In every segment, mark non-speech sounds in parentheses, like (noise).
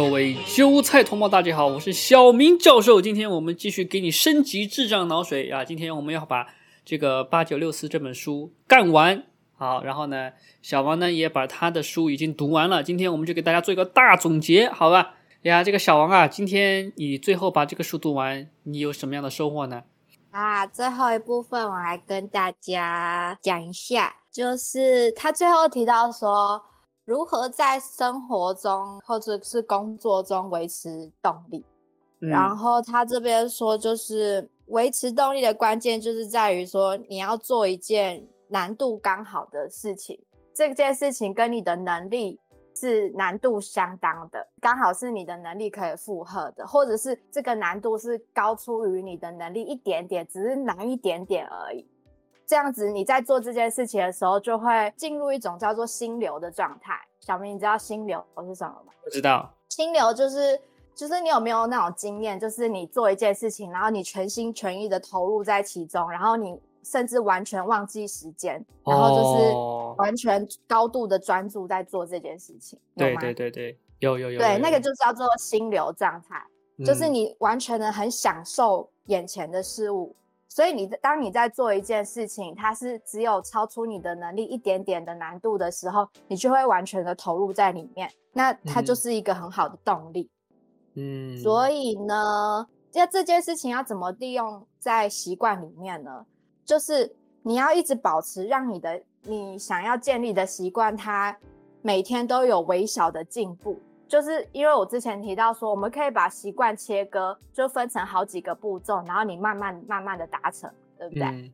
各位韭菜同胞，大家好，我是小明教授。今天我们继续给你升级智障脑水啊！今天我们要把这个八九六四这本书干完。好，然后呢，小王呢也把他的书已经读完了。今天我们就给大家做一个大总结，好吧？呀，这个小王啊，今天你最后把这个书读完，你有什么样的收获呢？啊，最后一部分我来跟大家讲一下，就是他最后提到说。如何在生活中或者是工作中维持动力？然后他这边说，就是维持动力的关键就是在于说，你要做一件难度刚好的事情，这件事情跟你的能力是难度相当的，刚好是你的能力可以负荷的，或者是这个难度是高出于你的能力一点点，只是难一点点而已。这样子，你在做这件事情的时候，就会进入一种叫做心流的状态。小明，你知道心流是什么吗？不知道。心流就是，就是你有没有那种经验，就是你做一件事情，然后你全心全意的投入在其中，然后你甚至完全忘记时间，然后就是完全高度的专注在做这件事情。对对对对，有有有。对，那个就叫做心流状态，就是你完全的很享受眼前的事物。所以你当你在做一件事情，它是只有超出你的能力一点点的难度的时候，你就会完全的投入在里面，那它就是一个很好的动力。嗯，所以呢，要这件事情要怎么利用在习惯里面呢？就是你要一直保持，让你的你想要建立的习惯，它每天都有微小的进步。就是因为我之前提到说，我们可以把习惯切割，就分成好几个步骤，然后你慢慢慢慢的达成，对不对？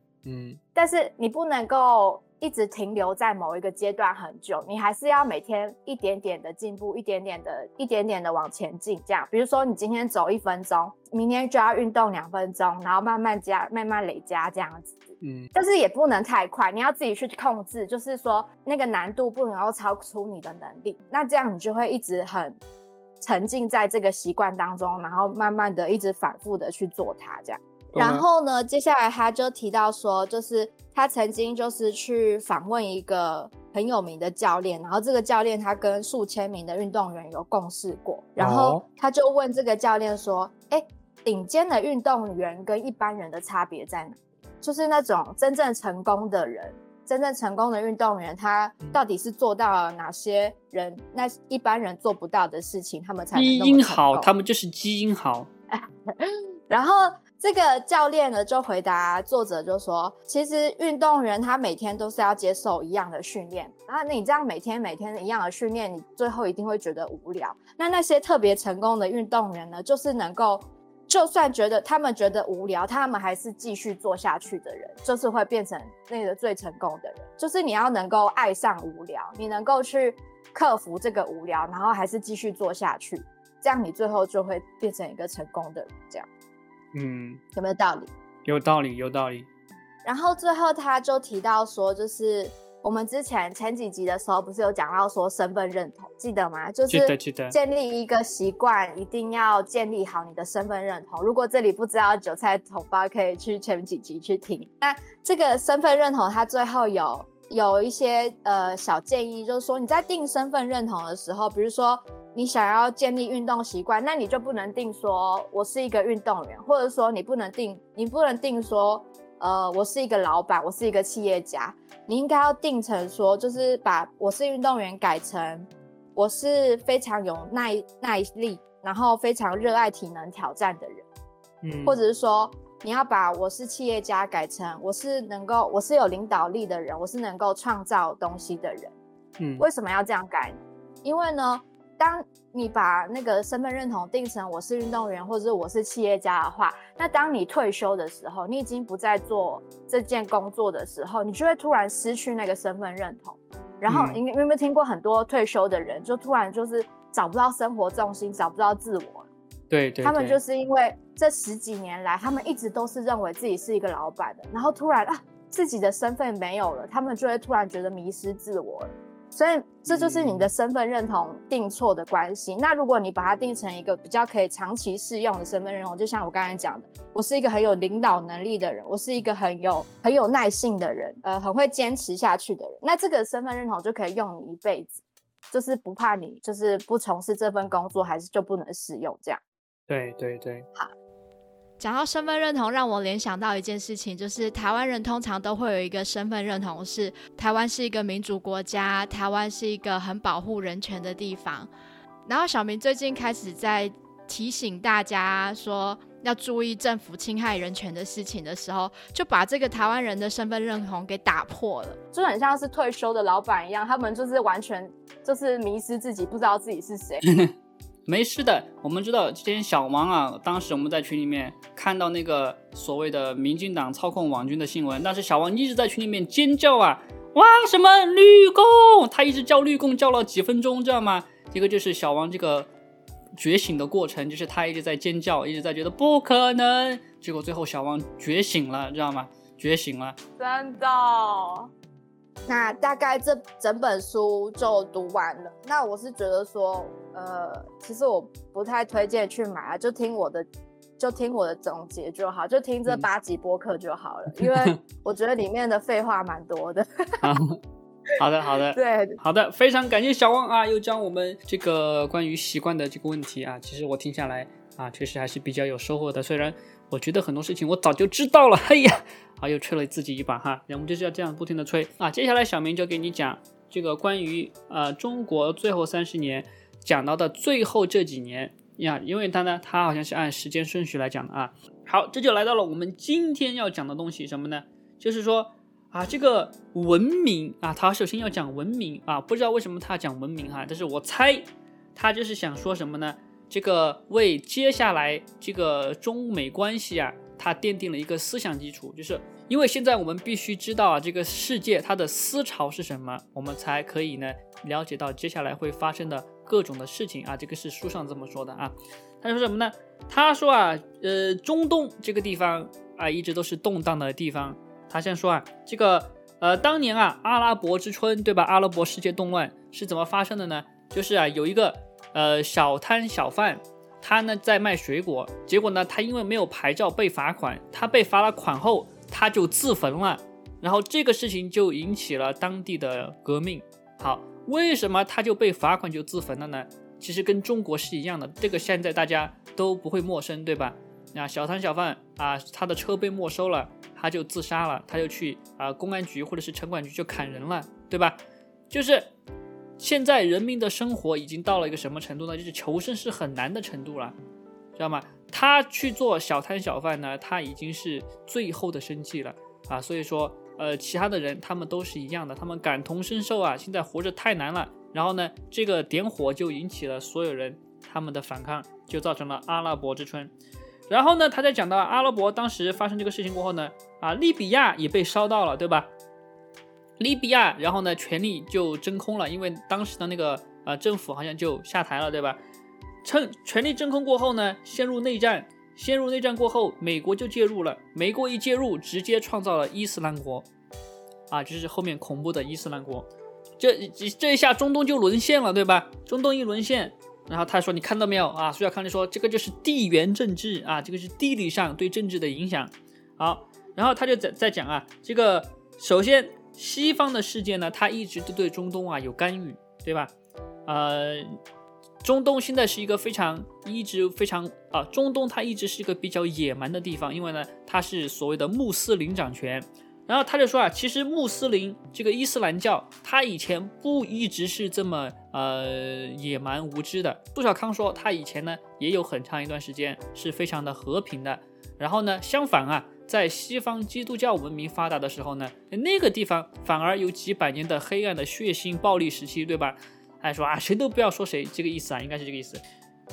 但是你不能够一直停留在某一个阶段很久，你还是要每天一点点的进步，一点点的，一点点的往前进。这样，比如说你今天走一分钟，明天就要运动两分钟，然后慢慢加，慢慢累加这样子。嗯，但是也不能太快，你要自己去控制，就是说那个难度不能够超出你的能力，那这样你就会一直很沉浸在这个习惯当中，然后慢慢的一直反复的去做它，这样。然后呢，接下来他就提到说，就是他曾经就是去访问一个很有名的教练，然后这个教练他跟数千名的运动员有共事过，然后他就问这个教练说，哎，顶尖的运动员跟一般人的差别在哪？就是那种真正成功的人，真正成功的运动员，他到底是做到了哪些人那一般人做不到的事情，他们才基因好，他们就是基因好。(laughs) 然后这个教练呢就回答作者就说，其实运动员他每天都是要接受一样的训练，然后你这样每天每天一样的训练，你最后一定会觉得无聊。那那些特别成功的运动员呢，就是能够。就算觉得他们觉得无聊，他们还是继续做下去的人，就是会变成那个最成功的人。就是你要能够爱上无聊，你能够去克服这个无聊，然后还是继续做下去，这样你最后就会变成一个成功的人。这样，嗯，有没有道理？有道理，有道理。然后最后他就提到说，就是。我们之前前几集的时候，不是有讲到说身份认同，记得吗？就是建立一个习惯，一定要建立好你的身份认同。如果这里不知道韭菜同胞，可以去前几集去听。那这个身份认同，它最后有有一些呃小建议，就是说你在定身份认同的时候，比如说你想要建立运动习惯，那你就不能定说我是一个运动员，或者说你不能定，你不能定说。呃，我是一个老板，我是一个企业家，你应该要定成说，就是把我是运动员改成我是非常有耐耐力，然后非常热爱体能挑战的人，嗯，或者是说你要把我是企业家改成我是能够我是有领导力的人，我是能够创造东西的人，嗯，为什么要这样改？因为呢。当你把那个身份认同定成我是运动员或者我是企业家的话，那当你退休的时候，你已经不再做这件工作的时候，你就会突然失去那个身份认同。然后你有没有听过很多退休的人就突然就是找不到生活重心，找不到自我？对，他们就是因为这十几年来，他们一直都是认为自己是一个老板的，然后突然啊自己的身份没有了，他们就会突然觉得迷失自我了。所以这就是你的身份认同定错的关系。那如果你把它定成一个比较可以长期适用的身份认同，就像我刚才讲的，我是一个很有领导能力的人，我是一个很有很有耐性的人，呃，很会坚持下去的人，那这个身份认同就可以用你一辈子。就是不怕你就是不从事这份工作，还是就不能使用这样。对对对，好。讲到身份认同，让我联想到一件事情，就是台湾人通常都会有一个身份认同，是台湾是一个民主国家，台湾是一个很保护人权的地方。然后小明最近开始在提醒大家说要注意政府侵害人权的事情的时候，就把这个台湾人的身份认同给打破了，就很像是退休的老板一样，他们就是完全就是迷失自己，不知道自己是谁。(laughs) 没事的，我们知道之前小王啊，当时我们在群里面看到那个所谓的民进党操控网军的新闻，但是小王一直在群里面尖叫啊，哇什么绿共，他一直叫绿共叫了几分钟，知道吗？这个就是小王这个觉醒的过程，就是他一直在尖叫，一直在觉得不可能，结果最后小王觉醒了，知道吗？觉醒了，真的。那大概这整本书就读完了。那我是觉得说，呃，其实我不太推荐去买啊，就听我的，就听我的总结就好，就听这八集播客就好了。(laughs) 因为我觉得里面的废话蛮多的。(laughs) 好的，好的，对，好的，(laughs) 非常感谢小汪啊，又将我们这个关于习惯的这个问题啊，其实我听下来啊，确实还是比较有收获的。虽然我觉得很多事情我早就知道了，哎呀。啊，又吹了自己一把哈，我们就是要这样不停的吹啊。接下来小明就给你讲这个关于呃中国最后三十年讲到的最后这几年呀，因为他呢，他好像是按时间顺序来讲的啊。好，这就来到了我们今天要讲的东西什么呢？就是说啊，这个文明啊，他首先要讲文明啊，不知道为什么他讲文明哈，但是我猜他就是想说什么呢？这个为接下来这个中美关系啊。它奠定了一个思想基础，就是因为现在我们必须知道啊，这个世界它的思潮是什么，我们才可以呢了解到接下来会发生的各种的事情啊。这个是书上这么说的啊。他说什么呢？他说啊，呃，中东这个地方啊，一直都是动荡的地方。他先说啊，这个呃，当年啊，阿拉伯之春，对吧？阿拉伯世界动乱是怎么发生的呢？就是啊，有一个呃小摊小贩。他呢在卖水果，结果呢他因为没有牌照被罚款，他被罚了款后他就自焚了，然后这个事情就引起了当地的革命。好，为什么他就被罚款就自焚了呢？其实跟中国是一样的，这个现在大家都不会陌生，对吧？那小摊小贩啊，他的车被没收了，他就自杀了，他就去啊公安局或者是城管局就砍人了，对吧？就是。现在人民的生活已经到了一个什么程度呢？就是求生是很难的程度了，知道吗？他去做小摊小贩呢，他已经是最后的生计了啊。所以说，呃，其他的人他们都是一样的，他们感同身受啊。现在活着太难了。然后呢，这个点火就引起了所有人他们的反抗，就造成了阿拉伯之春。然后呢，他在讲到阿拉伯当时发生这个事情过后呢，啊，利比亚也被烧到了，对吧？利比亚，然后呢，权力就真空了，因为当时的那个呃政府好像就下台了，对吧？趁权力真空过后呢，陷入内战，陷入内战过后，美国就介入了。美国一介入，直接创造了伊斯兰国，啊，就是后面恐怖的伊斯兰国。这这一下中东就沦陷了，对吧？中东一沦陷，然后他说：“你看到没有啊？”苏小康就说：“这个就是地缘政治啊，这个是地理上对政治的影响。”好，然后他就在在讲啊，这个首先。西方的世界呢，他一直都对中东啊有干预，对吧？呃，中东现在是一个非常一直非常啊，中东它一直是一个比较野蛮的地方，因为呢，它是所谓的穆斯林掌权。然后他就说啊，其实穆斯林这个伊斯兰教，它以前不一直是这么呃野蛮无知的。杜小康说，他以前呢也有很长一段时间是非常的和平的。然后呢，相反啊。在西方基督教文明发达的时候呢，那个地方反而有几百年的黑暗的血腥暴力时期，对吧？还说啊，谁都不要说谁，这个意思啊，应该是这个意思。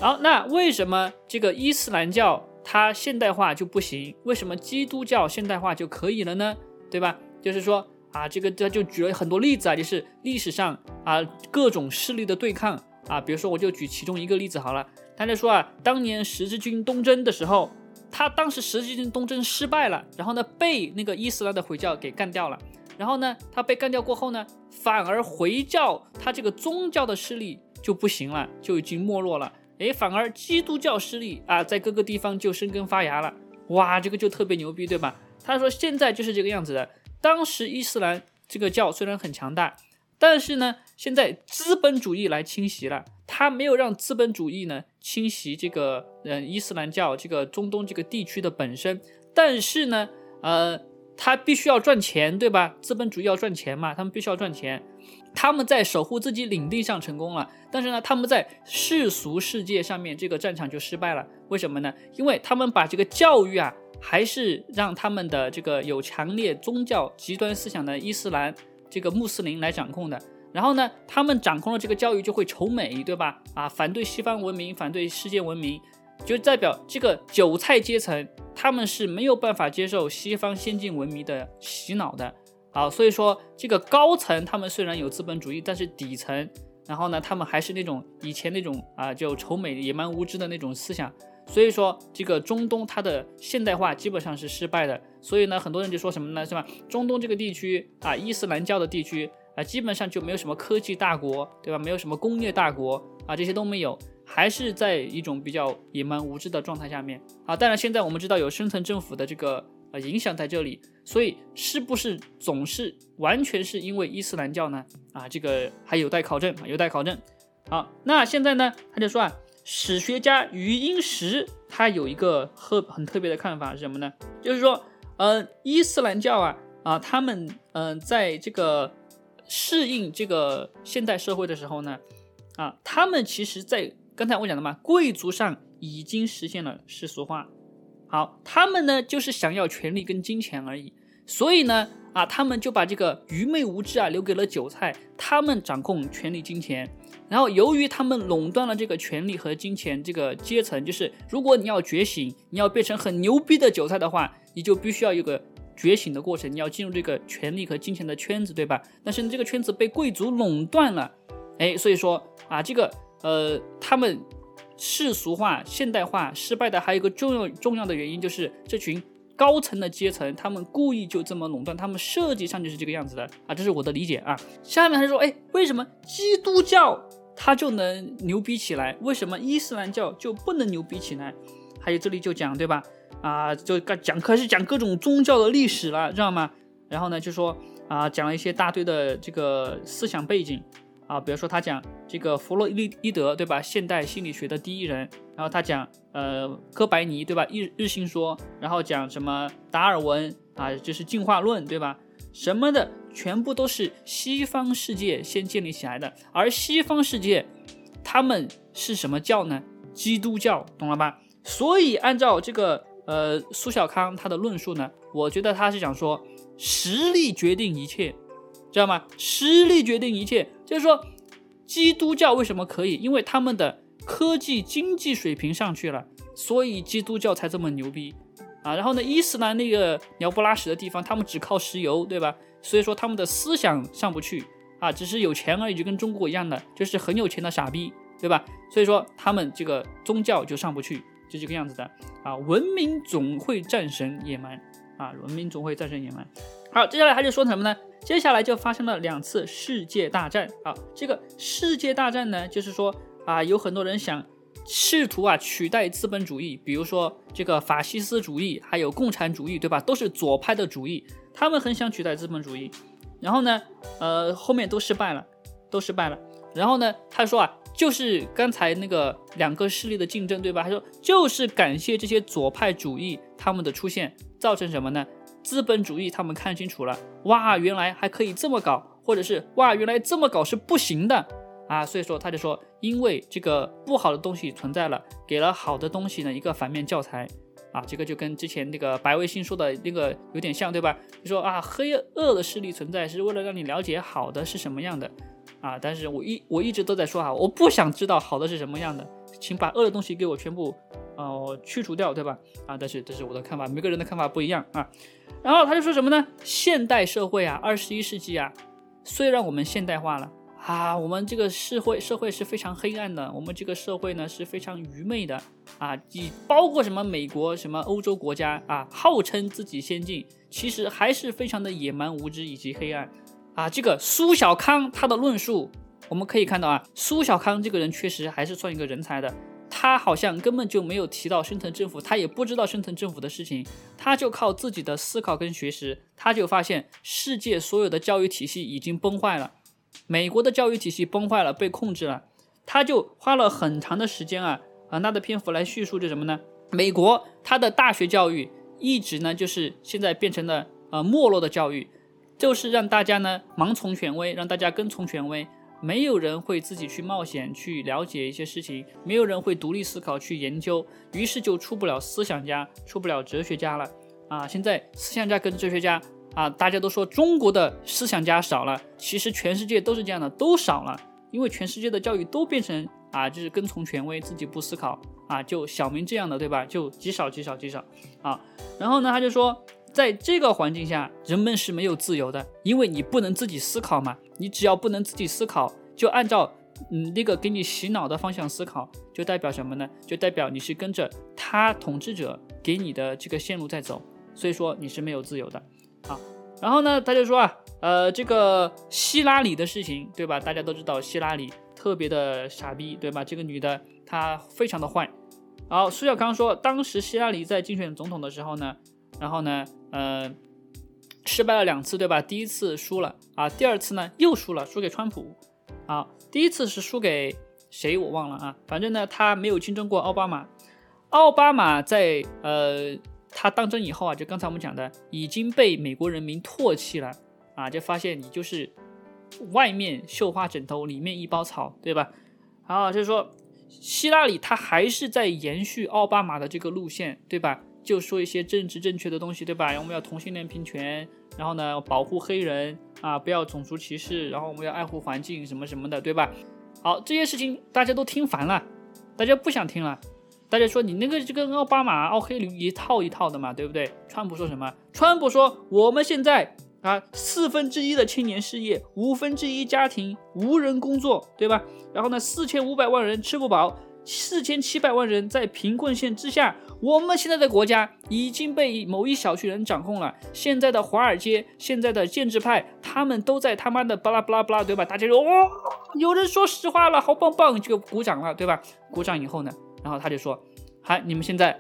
好，那为什么这个伊斯兰教它现代化就不行？为什么基督教现代化就可以了呢？对吧？就是说啊，这个这就举了很多例子啊，就是历史上啊各种势力的对抗啊，比如说我就举其中一个例子好了，他就说啊，当年十字军东征的时候。他当时十字军东征失败了，然后呢被那个伊斯兰的回教给干掉了，然后呢他被干掉过后呢，反而回教他这个宗教的势力就不行了，就已经没落了。哎，反而基督教势力啊在各个地方就生根发芽了。哇，这个就特别牛逼，对吧？他说现在就是这个样子的。当时伊斯兰这个教虽然很强大，但是呢现在资本主义来侵袭了，他没有让资本主义呢侵袭这个嗯伊斯兰教这个中东这个地区的本身，但是呢，呃，他必须要赚钱，对吧？资本主义要赚钱嘛，他们必须要赚钱。他们在守护自己领地上成功了，但是呢，他们在世俗世界上面这个战场就失败了。为什么呢？因为他们把这个教育啊，还是让他们的这个有强烈宗教极端思想的伊斯兰这个穆斯林来掌控的。然后呢，他们掌控了这个教育，就会仇美，对吧？啊，反对西方文明，反对世界文明，就代表这个韭菜阶层，他们是没有办法接受西方先进文明的洗脑的。好，所以说这个高层他们虽然有资本主义，但是底层，然后呢，他们还是那种以前那种啊，就仇美、野蛮无知的那种思想。所以说这个中东它的现代化基本上是失败的。所以呢，很多人就说什么呢，是吧？中东这个地区啊，伊斯兰教的地区啊，基本上就没有什么科技大国，对吧？没有什么工业大国啊，这些都没有，还是在一种比较野蛮无知的状态下面啊。当然，现在我们知道有深层政府的这个。呃，影响在这里，所以是不是总是完全是因为伊斯兰教呢？啊，这个还有待考证，有待考证。好，那现在呢，他就说啊，史学家余英时他有一个很很特别的看法是什么呢？就是说，呃，伊斯兰教啊啊，他们嗯，在这个适应这个现代社会的时候呢，啊，他们其实在刚才我讲的嘛，贵族上已经实现了世俗化。好，他们呢就是想要权力跟金钱而已，所以呢，啊，他们就把这个愚昧无知啊留给了韭菜，他们掌控权力金钱，然后由于他们垄断了这个权力和金钱这个阶层，就是如果你要觉醒，你要变成很牛逼的韭菜的话，你就必须要有个觉醒的过程，你要进入这个权力和金钱的圈子，对吧？但是这个圈子被贵族垄断了，哎，所以说啊，这个呃，他们。世俗化、现代化失败的还有一个重要重要的原因，就是这群高层的阶层，他们故意就这么垄断，他们设计上就是这个样子的啊，这是我的理解啊。下面他说，哎，为什么基督教它就能牛逼起来，为什么伊斯兰教就不能牛逼起来？还有这里就讲对吧？啊，就讲开始讲各种宗教的历史了，知道吗？然后呢，就说啊，讲了一些大堆的这个思想背景。啊，比如说他讲这个弗洛伊伊德，对吧？现代心理学的第一人。然后他讲呃哥白尼，对吧？日日心说。然后讲什么达尔文啊，就是进化论，对吧？什么的全部都是西方世界先建立起来的。而西方世界他们是什么教呢？基督教，懂了吧？所以按照这个呃苏小康他的论述呢，我觉得他是想说实力决定一切。知道吗？实力决定一切，就是说，基督教为什么可以？因为他们的科技经济水平上去了，所以基督教才这么牛逼啊。然后呢，伊斯兰那个鸟不拉屎的地方，他们只靠石油，对吧？所以说他们的思想上不去啊，只是有钱而已，就跟中国一样的，就是很有钱的傻逼，对吧？所以说他们这个宗教就上不去，就这个样子的啊。文明总会战胜野蛮啊，文明总会战胜野蛮。好，接下来他就说什么呢？接下来就发生了两次世界大战。好，这个世界大战呢，就是说啊，有很多人想试图啊取代资本主义，比如说这个法西斯主义，还有共产主义，对吧？都是左派的主义，他们很想取代资本主义。然后呢，呃，后面都失败了，都失败了。然后呢，他说啊，就是刚才那个两个势力的竞争，对吧？他说就是感谢这些左派主义他们的出现，造成什么呢？资本主义，他们看清楚了，哇，原来还可以这么搞，或者是哇，原来这么搞是不行的。啊，所以说他就说，因为这个不好的东西存在了，给了好的东西呢一个反面教材。啊，这个就跟之前那个白卫星说的那个有点像，对吧？就说啊，黑恶的势力存在是为了让你了解好的是什么样的。啊，但是我一我一直都在说啊，我不想知道好的是什么样的，请把恶的东西给我全部呃去除掉，对吧？啊，但是这是我的看法，每个人的看法不一样啊。然后他就说什么呢？现代社会啊，二十一世纪啊，虽然我们现代化了啊，我们这个社会社会是非常黑暗的，我们这个社会呢是非常愚昧的啊，以包括什么美国什么欧洲国家啊，号称自己先进，其实还是非常的野蛮无知以及黑暗啊。这个苏小康他的论述，我们可以看到啊，苏小康这个人确实还是算一个人才的。他好像根本就没有提到深层政府，他也不知道深层政府的事情，他就靠自己的思考跟学识，他就发现世界所有的教育体系已经崩坏了，美国的教育体系崩坏了，被控制了，他就花了很长的时间啊，很大的篇幅来叙述这什么呢？美国它的大学教育一直呢就是现在变成了呃没落的教育，就是让大家呢盲从权威，让大家跟从权威，没有人会自己去冒险去了解一些事情，没有人会独立思考去研究，于是就出不了思想家，出不了哲学家了啊！现在思想家跟哲学家。啊，大家都说中国的思想家少了，其实全世界都是这样的，都少了，因为全世界的教育都变成啊，就是跟从权威，自己不思考啊，就小明这样的，对吧？就极少极少极少啊。然后呢，他就说，在这个环境下，人们是没有自由的，因为你不能自己思考嘛，你只要不能自己思考，就按照嗯那个给你洗脑的方向思考，就代表什么呢？就代表你是跟着他统治者给你的这个线路在走，所以说你是没有自由的。啊，然后呢，他就说啊，呃，这个希拉里的事情，对吧？大家都知道希拉里特别的傻逼，对吧？这个女的她非常的坏。然后苏小康说，当时希拉里在竞选总统的时候呢，然后呢，呃，失败了两次，对吧？第一次输了啊，第二次呢又输了，输给川普。啊，第一次是输给谁我忘了啊，反正呢他没有竞争过奥巴马。奥巴马在呃。他当真以后啊，就刚才我们讲的，已经被美国人民唾弃了啊，就发现你就是外面绣花枕头，里面一包草，对吧？好，就是说希拉里他还是在延续奥巴马的这个路线，对吧？就说一些政治正确的东西，对吧？我们要同性恋平权，然后呢，保护黑人啊，不要种族歧视，然后我们要爱护环境什么什么的，对吧？好，这些事情大家都听烦了，大家不想听了。大家说你那个就跟奥巴马、奥黑驴一套一套的嘛，对不对？川普说什么？川普说我们现在啊，四分之一的青年失业，五分之一家庭无人工作，对吧？然后呢，四千五百万人吃不饱，四千七百万人在贫困线之下。我们现在的国家已经被某一小群人掌控了。现在的华尔街，现在的建制派，他们都在他妈的巴拉巴拉巴拉，对吧？大家说哇，有人说实话了，好棒棒，就鼓掌了，对吧？鼓掌以后呢？然后他就说：“好，你们现在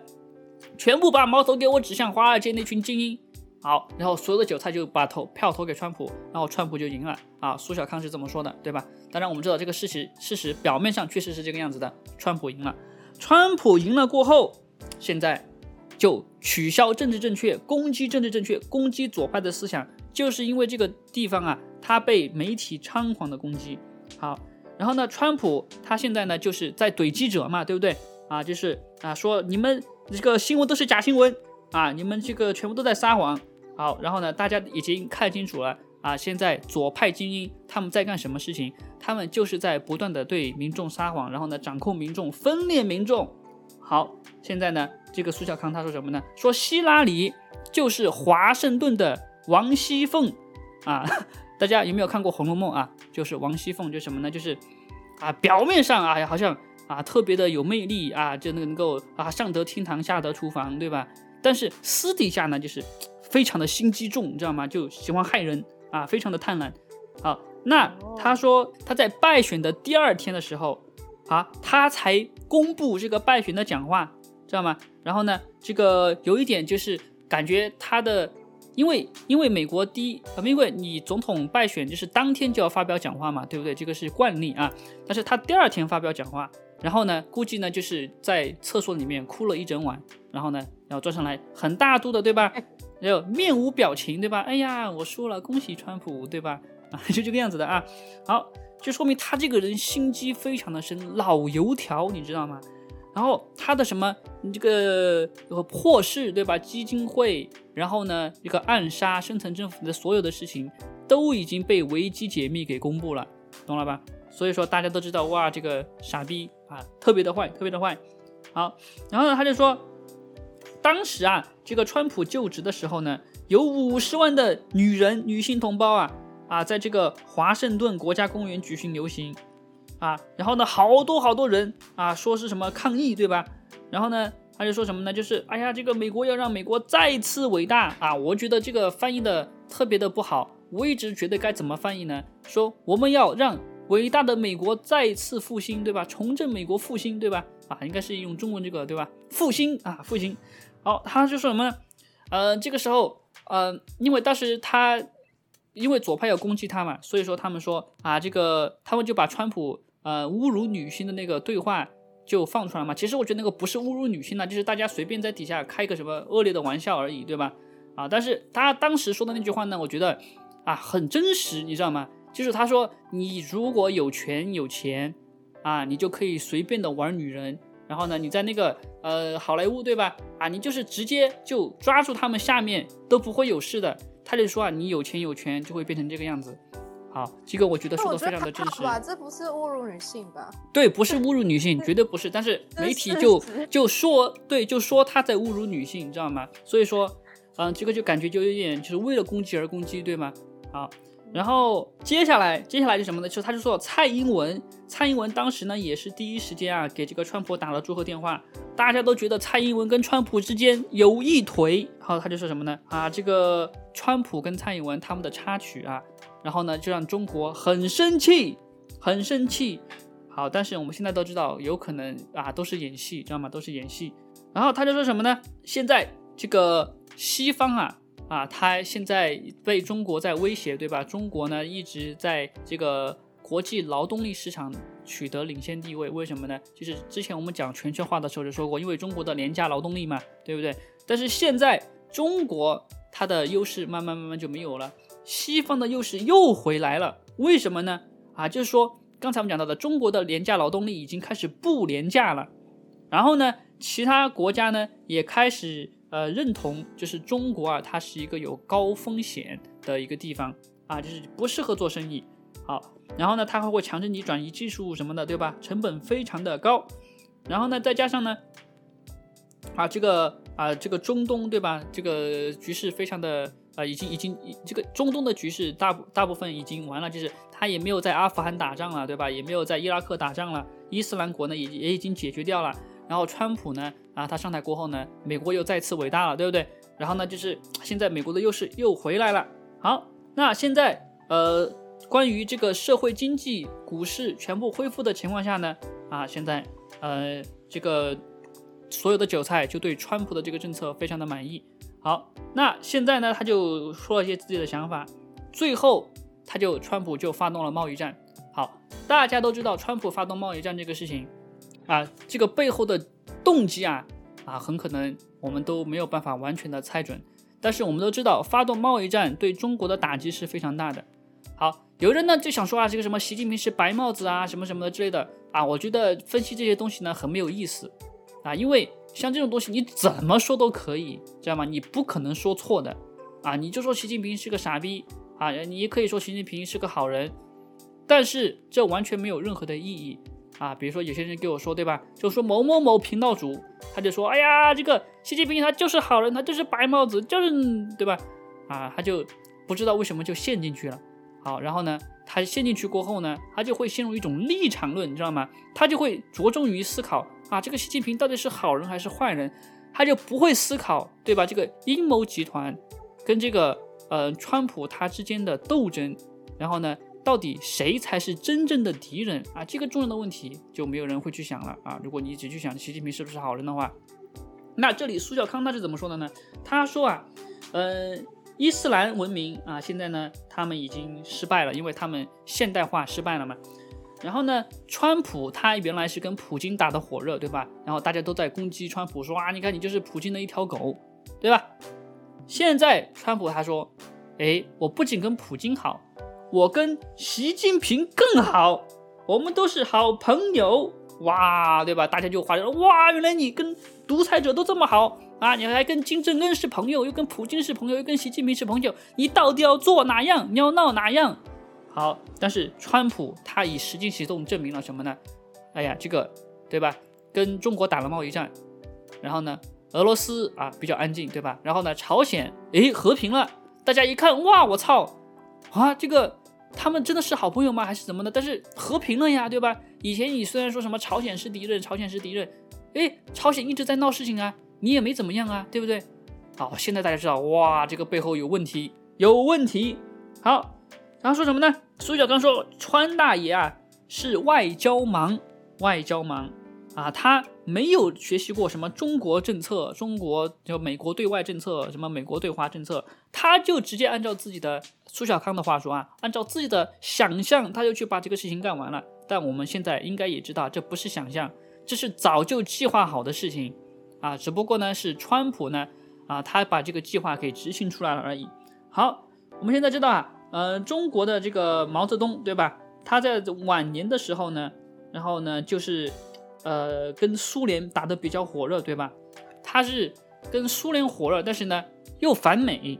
全部把矛头给我指向华尔街那群精英。好，然后所有的韭菜就把投票投给川普，然后川普就赢了。啊，苏小康是这么说的，对吧？当然我们知道这个事实，事实表面上确实是这个样子的，川普赢了。川普赢了过后，现在就取消政治正确，攻击政治正确，攻击左派的思想，就是因为这个地方啊，他被媒体猖狂的攻击。好。”然后呢，川普他现在呢就是在怼记者嘛，对不对啊？就是啊，说你们这个新闻都是假新闻啊，你们这个全部都在撒谎。好，然后呢，大家已经看清楚了啊，现在左派精英他们在干什么事情？他们就是在不断的对民众撒谎，然后呢，掌控民众，分裂民众。好，现在呢，这个苏小康他说什么呢？说希拉里就是华盛顿的王熙凤啊。(laughs) 大家有没有看过《红楼梦》啊？就是王熙凤，就什么呢？就是啊，表面上啊，好像啊特别的有魅力啊，就能够啊上得厅堂，下得厨房，对吧？但是私底下呢，就是非常的心机重，你知道吗？就喜欢害人啊，非常的贪婪。好，那他说他在败选的第二天的时候啊，他才公布这个败选的讲话，知道吗？然后呢，这个有一点就是感觉他的。因为因为美国第一，因为你总统败选就是当天就要发表讲话嘛，对不对？这个是惯例啊。但是他第二天发表讲话，然后呢，估计呢就是在厕所里面哭了一整晚，然后呢，然后坐上来很大度的，对吧？然后面无表情，对吧？哎呀，我输了，恭喜川普，对吧？啊，(laughs) 就这个样子的啊。好，就说明他这个人心机非常的深，老油条，你知道吗？然后他的什么，你这个破事对吧？基金会，然后呢，一个暗杀深层政府的所有的事情，都已经被维基解密给公布了，懂了吧？所以说大家都知道，哇，这个傻逼啊，特别的坏，特别的坏。好，然后呢，他就说，当时啊，这个川普就职的时候呢，有五十万的女人、女性同胞啊，啊，在这个华盛顿国家公园举行游行。啊，然后呢，好多好多人啊，说是什么抗议，对吧？然后呢，他就说什么呢？就是哎呀，这个美国要让美国再次伟大啊！我觉得这个翻译的特别的不好，我一直觉得该怎么翻译呢？说我们要让伟大的美国再次复兴，对吧？重振美国复兴，对吧？啊，应该是用中文这个，对吧？复兴啊，复兴。好，他就说什么呢？呃，这个时候，呃，因为当时他因为左派要攻击他嘛，所以说他们说啊，这个他们就把川普呃侮辱女性的那个对话就放出来嘛。其实我觉得那个不是侮辱女性呢，就是大家随便在底下开个什么恶劣的玩笑而已，对吧？啊，但是他当时说的那句话呢，我觉得啊很真实，你知道吗？就是他说你如果有权有钱啊，你就可以随便的玩女人，然后呢，你在那个呃好莱坞对吧？啊，你就是直接就抓住他们下面都不会有事的。他就说啊，你有钱有权就会变成这个样子。好，这个我觉得说的非常的真实。吧，这不是侮辱女性吧？对，不是侮辱女性，(laughs) 绝对不是。但是媒体就 (laughs) 就说，对，就说他在侮辱女性，你知道吗？所以说，嗯，这个就感觉就有点就是为了攻击而攻击，对吗？好，然后接下来接下来是什么呢？就他就说蔡英文，蔡英文当时呢也是第一时间啊给这个川普打了祝贺电话，大家都觉得蔡英文跟川普之间有一腿。好，他就说什么呢？啊，这个。川普跟蔡英文他们的插曲啊，然后呢就让中国很生气，很生气。好，但是我们现在都知道，有可能啊都是演戏，知道吗？都是演戏。然后他就说什么呢？现在这个西方啊啊，他现在被中国在威胁，对吧？中国呢一直在这个国际劳动力市场取得领先地位，为什么呢？就是之前我们讲全球化的时候就说过，因为中国的廉价劳动力嘛，对不对？但是现在中国。它的优势慢慢慢慢就没有了，西方的优势又回来了，为什么呢？啊，就是说刚才我们讲到的，中国的廉价劳动力已经开始不廉价了，然后呢，其他国家呢也开始呃认同，就是中国啊，它是一个有高风险的一个地方啊，就是不适合做生意。好，然后呢，它还会强制你转移技术什么的，对吧？成本非常的高，然后呢，再加上呢，啊，这个。啊，这个中东对吧？这个局势非常的啊，已经已经这个中东的局势大大部分已经完了，就是他也没有在阿富汗打仗了，对吧？也没有在伊拉克打仗了，伊斯兰国呢也也已经解决掉了。然后川普呢啊，他上台过后呢，美国又再次伟大了，对不对？然后呢，就是现在美国的优势又回来了。好，那现在呃，关于这个社会经济、股市全部恢复的情况下呢，啊，现在呃这个。所有的韭菜就对川普的这个政策非常的满意。好，那现在呢，他就说了一些自己的想法，最后他就川普就发动了贸易战。好，大家都知道川普发动贸易战这个事情啊，这个背后的动机啊啊，很可能我们都没有办法完全的猜准。但是我们都知道，发动贸易战对中国的打击是非常大的。好，有人呢就想说啊，这个什么习近平是白帽子啊，什么什么的之类的啊，我觉得分析这些东西呢很没有意思。啊，因为像这种东西，你怎么说都可以，知道吗？你不可能说错的，啊，你就说习近平是个傻逼啊，你也可以说习近平是个好人，但是这完全没有任何的意义啊。比如说有些人给我说，对吧？就说某某某频道主，他就说，哎呀，这个习近平他就是好人，他就是白帽子，就是对吧？啊，他就不知道为什么就陷进去了。好，然后呢，他陷进去过后呢，他就会陷入一种立场论，你知道吗？他就会着重于思考。啊，这个习近平到底是好人还是坏人，他就不会思考，对吧？这个阴谋集团跟这个呃川普他之间的斗争，然后呢，到底谁才是真正的敌人啊？这个重要的问题就没有人会去想了啊！如果你一直去想习近平是不是好人的话，那这里苏小康他是怎么说的呢？他说啊，呃，伊斯兰文明啊，现在呢他们已经失败了，因为他们现代化失败了嘛。然后呢，川普他原来是跟普京打的火热，对吧？然后大家都在攻击川普，说啊，你看你就是普京的一条狗，对吧？现在川普他说，哎，我不仅跟普京好，我跟习近平更好，我们都是好朋友，哇，对吧？大家就发现，哇，原来你跟独裁者都这么好啊，你还跟金正恩是朋友，又跟普京是朋友，又跟习近平是朋友，你到底要做哪样？你要闹哪样？好，但是川普他以实际行动证明了什么呢？哎呀，这个对吧？跟中国打了贸易战，然后呢，俄罗斯啊比较安静，对吧？然后呢，朝鲜诶和平了，大家一看哇，我操啊，这个他们真的是好朋友吗？还是怎么的？但是和平了呀，对吧？以前你虽然说什么朝鲜是敌人，朝鲜是敌人，诶，朝鲜一直在闹事情啊，你也没怎么样啊，对不对？好，现在大家知道哇，这个背后有问题，有问题。好。然后说什么呢？苏小刚说，川大爷啊是外交盲，外交盲啊，他没有学习过什么中国政策、中国就美国对外政策、什么美国对华政策，他就直接按照自己的苏小康的话说啊，按照自己的想象，他就去把这个事情干完了。但我们现在应该也知道，这不是想象，这是早就计划好的事情啊，只不过呢是川普呢啊，他把这个计划给执行出来了而已。好，我们现在知道啊，呃，中国的这个毛泽东对吧？他在晚年的时候呢，然后呢就是。呃，跟苏联打得比较火热，对吧？他是跟苏联火热，但是呢又反美。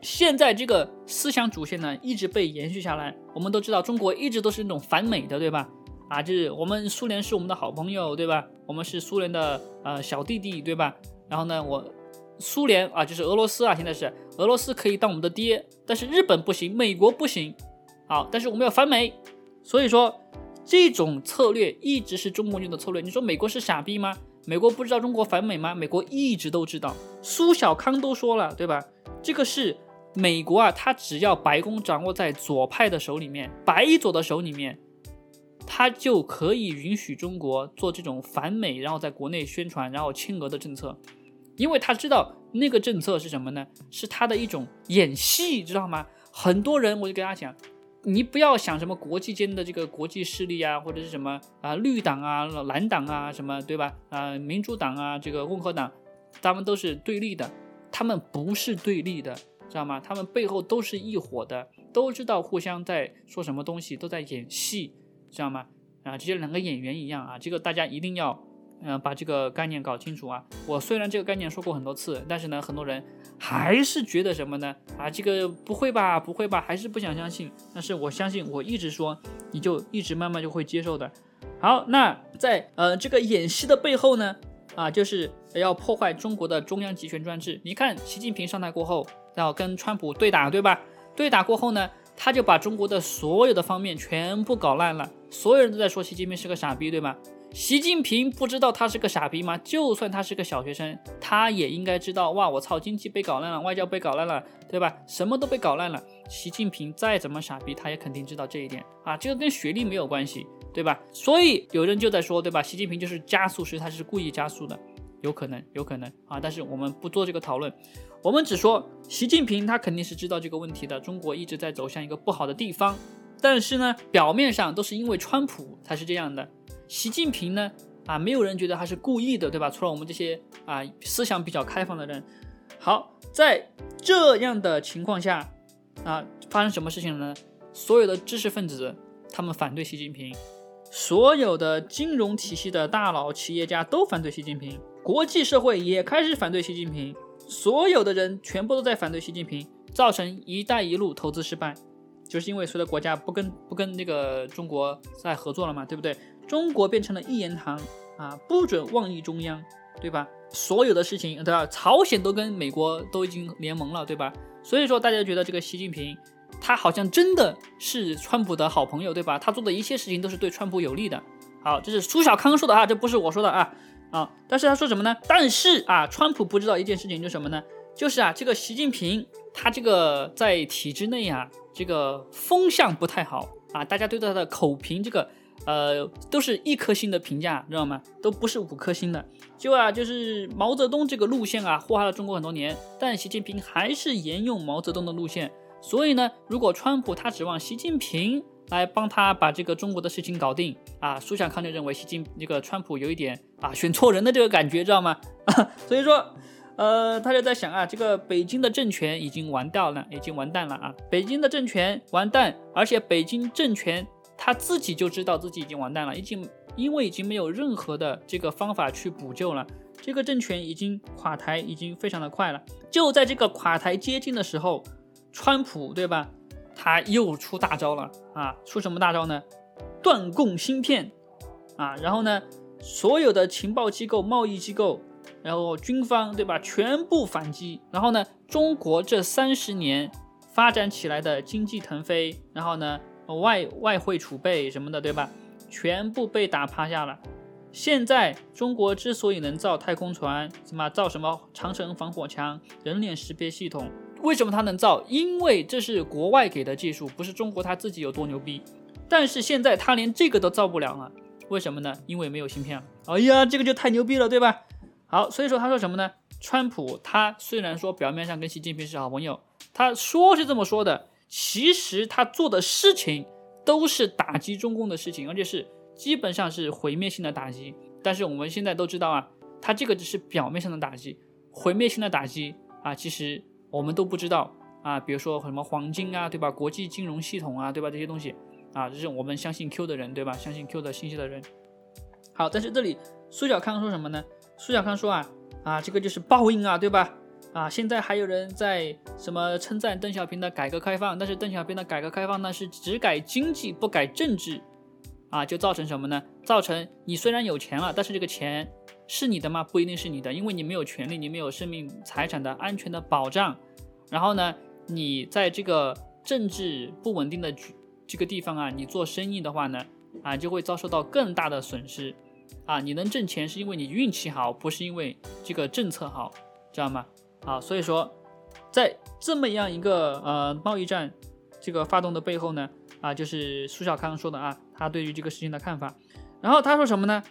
现在这个思想主线呢一直被延续下来。我们都知道，中国一直都是那种反美的，对吧？啊，就是我们苏联是我们的好朋友，对吧？我们是苏联的呃小弟弟，对吧？然后呢，我苏联啊，就是俄罗斯啊，现在是俄罗斯可以当我们的爹，但是日本不行，美国不行。好，但是我们要反美，所以说。这种策略一直是中国军的策略。你说美国是傻逼吗？美国不知道中国反美吗？美国一直都知道。苏小康都说了，对吧？这个是美国啊，他只要白宫掌握在左派的手里面，白左的手里面，他就可以允许中国做这种反美，然后在国内宣传，然后亲俄的政策，因为他知道那个政策是什么呢？是他的一种演戏，知道吗？很多人我就跟他讲。你不要想什么国际间的这个国际势力啊，或者是什么啊绿党啊、蓝党啊什么，对吧？啊，民主党啊，这个共和党，他们都是对立的，他们不是对立的，知道吗？他们背后都是一伙的，都知道互相在说什么东西，都在演戏，知道吗？啊，就像两个演员一样啊，这个大家一定要。嗯，把这个概念搞清楚啊！我虽然这个概念说过很多次，但是呢，很多人还是觉得什么呢？啊，这个不会吧，不会吧，还是不想相信。但是我相信，我一直说，你就一直慢慢就会接受的。好，那在呃这个演戏的背后呢，啊，就是要破坏中国的中央集权专制。你看，习近平上台过后，要跟川普对打，对吧？对打过后呢，他就把中国的所有的方面全部搞烂了。所有人都在说习近平是个傻逼，对吧？习近平不知道他是个傻逼吗？就算他是个小学生，他也应该知道。哇，我操，经济被搞烂了，外交被搞烂了，对吧？什么都被搞烂了。习近平再怎么傻逼，他也肯定知道这一点啊。这个跟学历没有关系，对吧？所以有人就在说，对吧？习近平就是加速师，他是故意加速的，有可能，有可能啊。但是我们不做这个讨论，我们只说习近平他肯定是知道这个问题的。中国一直在走向一个不好的地方，但是呢，表面上都是因为川普才是这样的。习近平呢？啊，没有人觉得他是故意的，对吧？除了我们这些啊思想比较开放的人。好，在这样的情况下，啊，发生什么事情了呢？所有的知识分子他们反对习近平，所有的金融体系的大佬、企业家都反对习近平，国际社会也开始反对习近平，所有的人全部都在反对习近平，造成“一带一路”投资失败，就是因为所有的国家不跟不跟那个中国在合作了嘛，对不对？中国变成了一言堂啊，不准妄议中央，对吧？所有的事情，对吧？朝鲜都跟美国都已经联盟了，对吧？所以说，大家觉得这个习近平，他好像真的是川普的好朋友，对吧？他做的一切事情都是对川普有利的。好，这是苏小康说的啊，这不是我说的啊啊！但是他说什么呢？但是啊，川普不知道一件事情，就是什么呢？就是啊，这个习近平他这个在体制内啊，这个风向不太好啊，大家对他的口评这个。呃，都是一颗星的评价，知道吗？都不是五颗星的。就啊，就是毛泽东这个路线啊，祸害了中国很多年，但习近平还是沿用毛泽东的路线。所以呢，如果川普他指望习近平来帮他把这个中国的事情搞定啊，苏小康就认为习近这个川普有一点啊选错人的这个感觉，知道吗？(laughs) 所以说，呃，他就在想啊，这个北京的政权已经完掉了，已经完蛋了啊，北京的政权完蛋，而且北京政权。他自己就知道自己已经完蛋了，已经因为已经没有任何的这个方法去补救了，这个政权已经垮台，已经非常的快了。就在这个垮台接近的时候，川普对吧？他又出大招了啊！出什么大招呢？断供芯片啊！然后呢，所有的情报机构、贸易机构，然后军方对吧？全部反击。然后呢，中国这三十年发展起来的经济腾飞，然后呢？外外汇储备什么的，对吧？全部被打趴下了。现在中国之所以能造太空船，什么造什么长城防火墙、人脸识别系统，为什么它能造？因为这是国外给的技术，不是中国它自己有多牛逼。但是现在它连这个都造不了了，为什么呢？因为没有芯片。哎呀，这个就太牛逼了，对吧？好，所以说他说什么呢？川普他虽然说表面上跟习近平是好朋友，他说是这么说的，其实他做的事情都是打击中共的事情，而且是基本上是毁灭性的打击。但是我们现在都知道啊，他这个只是表面上的打击，毁灭性的打击啊，其实我们都不知道啊。比如说什么黄金啊，对吧？国际金融系统啊，对吧？这些东西啊，这是我们相信 Q 的人，对吧？相信 Q 的信息的人。好，但是这里苏小康说什么呢？苏小康说啊。啊，这个就是报应啊，对吧？啊，现在还有人在什么称赞邓小平的改革开放，但是邓小平的改革开放呢是只改经济不改政治，啊，就造成什么呢？造成你虽然有钱了，但是这个钱是你的吗？不一定是你的，因为你没有权利，你没有生命财产的安全的保障。然后呢，你在这个政治不稳定的这个地方啊，你做生意的话呢，啊，就会遭受到更大的损失。啊，你能挣钱是因为你运气好，不是因为这个政策好，知道吗？啊，所以说，在这么样一个呃贸易战这个发动的背后呢，啊，就是苏小康说的啊，他对于这个事情的看法。然后他说什么呢？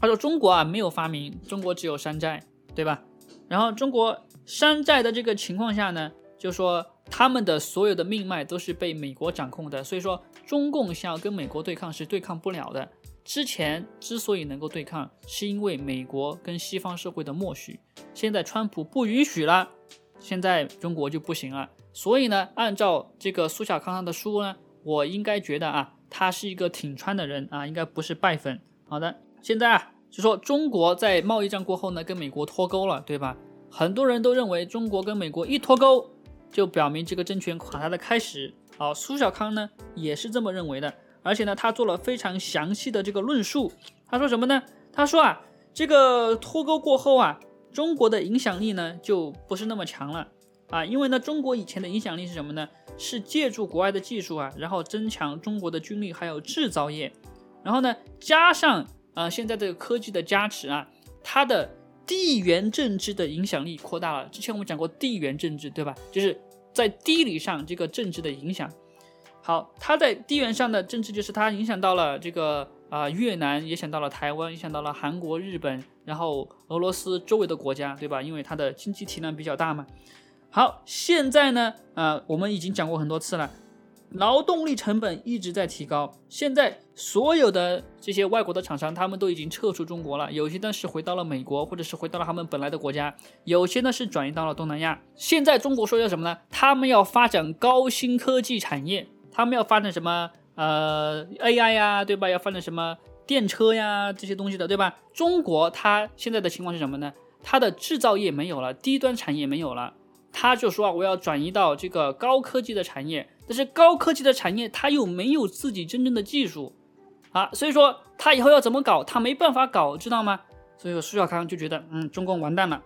他说中国啊没有发明，中国只有山寨，对吧？然后中国山寨的这个情况下呢，就说他们的所有的命脉都是被美国掌控的，所以说中共想要跟美国对抗是对抗不了的。之前之所以能够对抗，是因为美国跟西方社会的默许。现在川普不允许了，现在中国就不行了。所以呢，按照这个苏小康他的书呢，我应该觉得啊，他是一个挺川的人啊，应该不是败粉。好的，现在啊，就说中国在贸易战过后呢，跟美国脱钩了，对吧？很多人都认为中国跟美国一脱钩，就表明这个政权垮台的开始。好，苏小康呢也是这么认为的。而且呢，他做了非常详细的这个论述。他说什么呢？他说啊，这个脱钩过后啊，中国的影响力呢就不是那么强了啊。因为呢，中国以前的影响力是什么呢？是借助国外的技术啊，然后增强中国的军力还有制造业。然后呢，加上啊现在这个科技的加持啊，它的地缘政治的影响力扩大了。之前我们讲过地缘政治，对吧？就是在地理上这个政治的影响。好，它在地缘上的政治就是它影响到了这个啊越南，也想到了台湾，影响到了韩国、日本，然后俄罗斯周围的国家，对吧？因为它的经济体量比较大嘛。好，现在呢，呃，我们已经讲过很多次了，劳动力成本一直在提高。现在所有的这些外国的厂商，他们都已经撤出中国了，有些呢是回到了美国，或者是回到了他们本来的国家，有些呢是转移到了东南亚。现在中国说要什么呢？他们要发展高新科技产业。他们要发展什么？呃，AI 呀，对吧？要发展什么电车呀，这些东西的，对吧？中国它现在的情况是什么呢？它的制造业没有了，低端产业没有了，他就说啊，我要转移到这个高科技的产业，但是高科技的产业它又没有自己真正的技术啊，所以说他以后要怎么搞，他没办法搞，知道吗？所以说苏小康就觉得，嗯，中共完蛋了。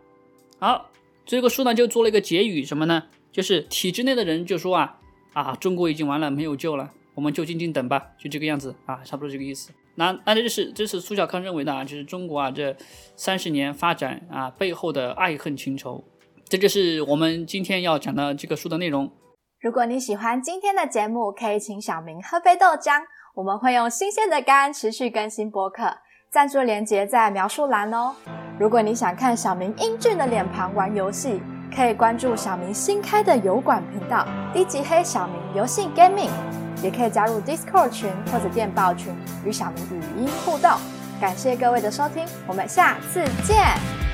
好，这个书呢就做了一个结语，什么呢？就是体制内的人就说啊。啊，中国已经完了，没有救了，我们就静静等吧，就这个样子啊，差不多这个意思。那那这就是这是苏小康认为的啊，就是中国啊这三十年发展啊背后的爱恨情仇，这就是我们今天要讲的这个书的内容。如果你喜欢今天的节目，可以请小明喝杯豆浆，我们会用新鲜的肝持续更新播客，赞助链接在描述栏哦。如果你想看小明英俊的脸庞玩游戏。可以关注小明新开的油管频道“低级黑小明游戏 Gaming”，也可以加入 Discord 群或者电报群与小明语音互动。感谢各位的收听，我们下次见。